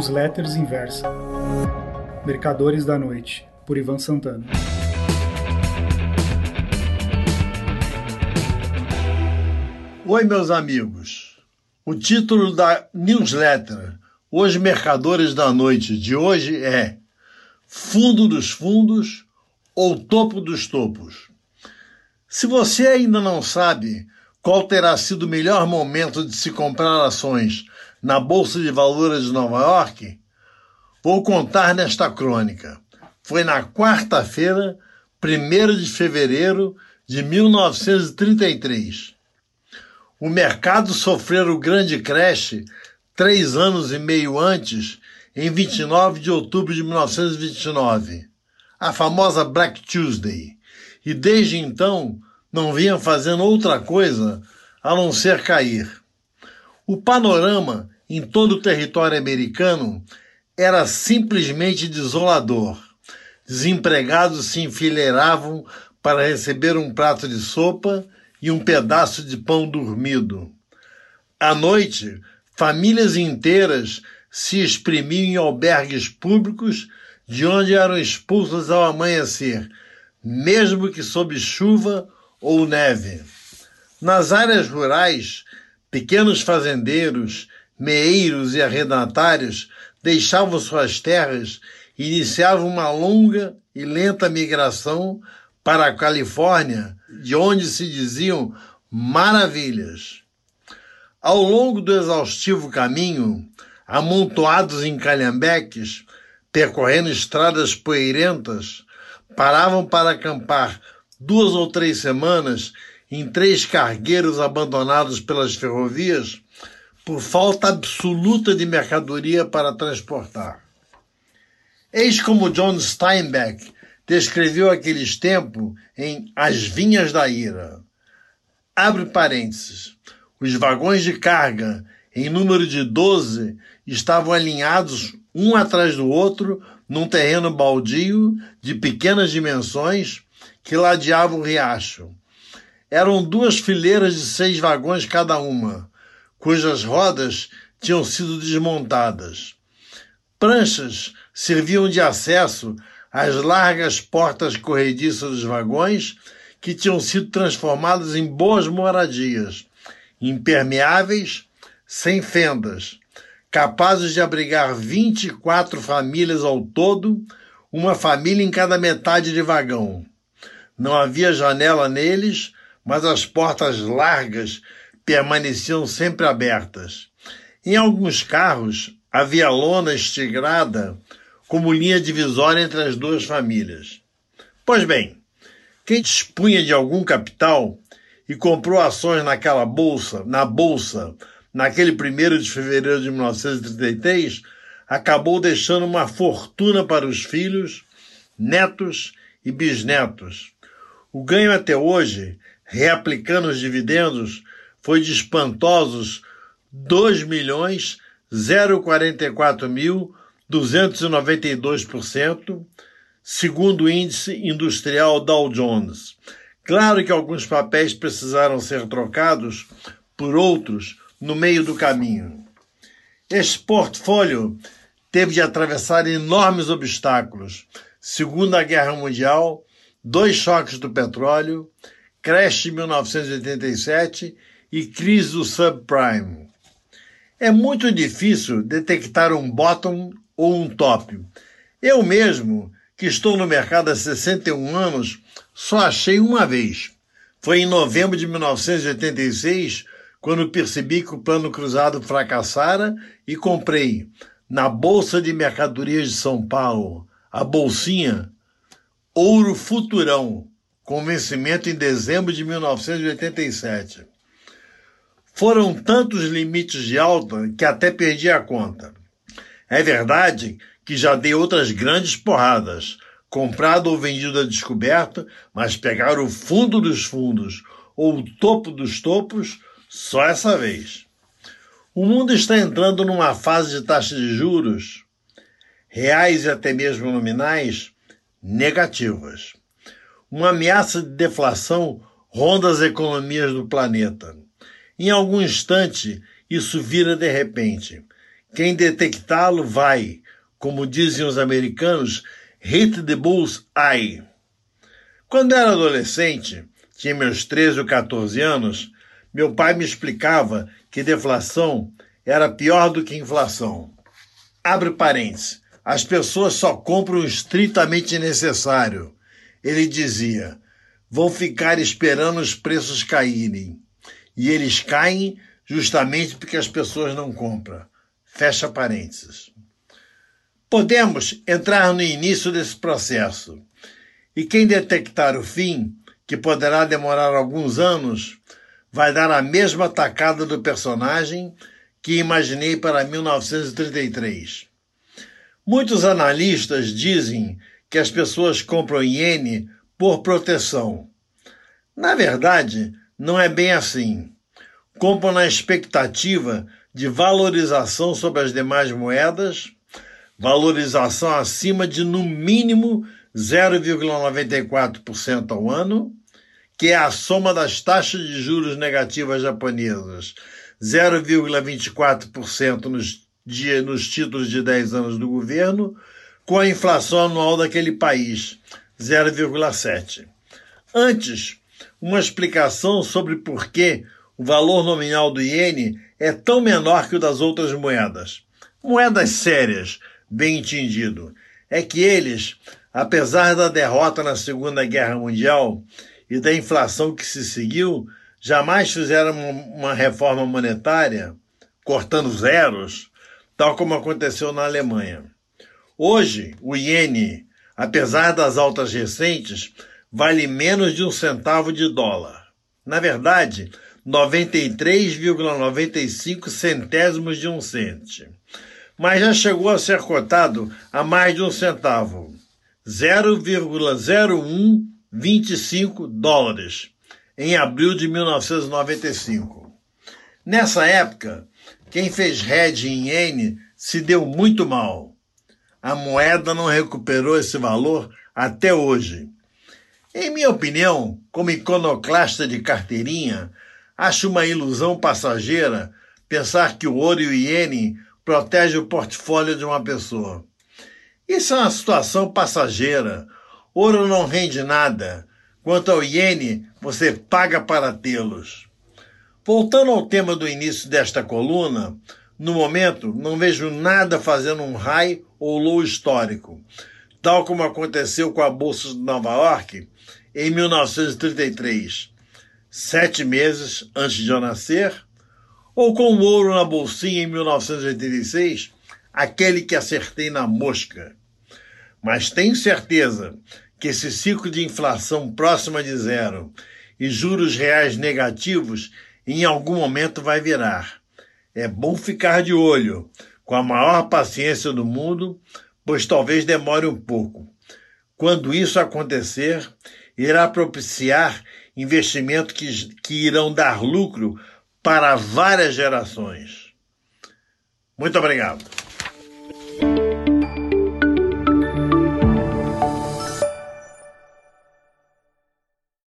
Newsletters Inversa. Mercadores da Noite, por Ivan Santana. Oi, meus amigos. O título da newsletter Os Mercadores da Noite de hoje é Fundo dos Fundos ou Topo dos Topos. Se você ainda não sabe qual terá sido o melhor momento de se comprar ações na Bolsa de Valores de Nova York, vou contar nesta crônica. Foi na quarta-feira, 1 de fevereiro de 1933. O mercado sofreu o grande crash três anos e meio antes, em 29 de outubro de 1929, a famosa Black Tuesday, e desde então não vinha fazendo outra coisa a não ser cair. O panorama em todo o território americano era simplesmente desolador. Desempregados se enfileiravam para receber um prato de sopa e um pedaço de pão dormido. À noite, famílias inteiras se exprimiam em albergues públicos de onde eram expulsas ao amanhecer, mesmo que sob chuva ou neve. Nas áreas rurais, pequenos fazendeiros, meeiros e arrendatários deixavam suas terras e iniciavam uma longa e lenta migração para a Califórnia, de onde se diziam maravilhas. Ao longo do exaustivo caminho, amontoados em calhambeques, percorrendo estradas poeirentas, paravam para acampar duas ou três semanas em três cargueiros abandonados pelas ferrovias por falta absoluta de mercadoria para transportar. Eis como John Steinbeck descreveu aqueles tempos em As Vinhas da Ira. Abre parênteses. Os vagões de carga, em número de doze, estavam alinhados um atrás do outro num terreno baldio de pequenas dimensões que ladeava o riacho. Eram duas fileiras de seis vagões cada uma, cujas rodas tinham sido desmontadas. Pranchas serviam de acesso às largas portas corrediças dos vagões, que tinham sido transformadas em boas moradias, impermeáveis, sem fendas, capazes de abrigar 24 famílias ao todo, uma família em cada metade de vagão. Não havia janela neles, mas as portas largas permaneciam sempre abertas. Em alguns carros havia lona estigrada como linha divisória entre as duas famílias. Pois bem, quem dispunha de algum capital e comprou ações naquela bolsa, na bolsa, naquele 1 de fevereiro de 1933, acabou deixando uma fortuna para os filhos, netos e bisnetos. O ganho até hoje, reaplicando os dividendos, foi de espantosos 2 milhões 044 mil 292%, segundo o índice industrial Dow Jones. Claro que alguns papéis precisaram ser trocados por outros no meio do caminho. Este portfólio teve de atravessar enormes obstáculos. Segunda Guerra Mundial, dois choques do petróleo, crash de 1987 e crise do subprime. É muito difícil detectar um bottom ou um top. Eu mesmo, que estou no mercado há 61 anos, só achei uma vez. Foi em novembro de 1986, quando percebi que o plano cruzado fracassara e comprei, na Bolsa de Mercadorias de São Paulo, a bolsinha Ouro Futurão, com vencimento em dezembro de 1987. Foram tantos limites de alta que até perdi a conta. É verdade que já dei outras grandes porradas, comprado ou vendido a descoberto, mas pegar o fundo dos fundos ou o topo dos topos só essa vez. O mundo está entrando numa fase de taxa de juros, reais e até mesmo nominais, negativas. Uma ameaça de deflação ronda as economias do planeta. Em algum instante, isso vira de repente. Quem detectá-lo vai, como dizem os americanos, hit the bull's eye. Quando era adolescente, tinha meus 13 ou 14 anos, meu pai me explicava que deflação era pior do que inflação. Abre parênteses. As pessoas só compram o estritamente necessário. Ele dizia: vão ficar esperando os preços caírem. E eles caem justamente porque as pessoas não compram. Fecha parênteses. Podemos entrar no início desse processo. E quem detectar o fim, que poderá demorar alguns anos, vai dar a mesma tacada do personagem que imaginei para 1933. Muitos analistas dizem que as pessoas compram iene por proteção. Na verdade, não é bem assim. Compram na expectativa de valorização sobre as demais moedas, valorização acima de no mínimo 0,94% ao ano, que é a soma das taxas de juros negativas japonesas, 0,24% nos, nos títulos de 10 anos do governo, com a inflação anual daquele país, 0,7%. Antes, uma explicação sobre por que o valor nominal do iene é tão menor que o das outras moedas. Moedas sérias, bem entendido, é que eles, apesar da derrota na Segunda Guerra Mundial, e da inflação que se seguiu, jamais fizeram uma reforma monetária, cortando zeros, tal como aconteceu na Alemanha. Hoje, o iene, apesar das altas recentes, vale menos de um centavo de dólar. Na verdade, 93,95 centésimos de um cente. Mas já chegou a ser cotado a mais de um centavo. 0,01 25 dólares em abril de 1995. Nessa época, quem fez hedge em iene se deu muito mal. A moeda não recuperou esse valor até hoje. Em minha opinião, como iconoclasta de carteirinha, acho uma ilusão passageira pensar que o ouro e o iene protegem o portfólio de uma pessoa. Isso é uma situação passageira Ouro não rende nada. Quanto ao iene, você paga para tê-los. Voltando ao tema do início desta coluna, no momento não vejo nada fazendo um high ou low histórico, tal como aconteceu com a Bolsa de Nova York em 1933, sete meses antes de eu nascer, ou com o ouro na bolsinha em 1986, aquele que acertei na mosca. Mas tenho certeza que esse ciclo de inflação próxima de zero e juros reais negativos em algum momento vai virar. É bom ficar de olho, com a maior paciência do mundo, pois talvez demore um pouco. Quando isso acontecer, irá propiciar investimentos que, que irão dar lucro para várias gerações. Muito obrigado.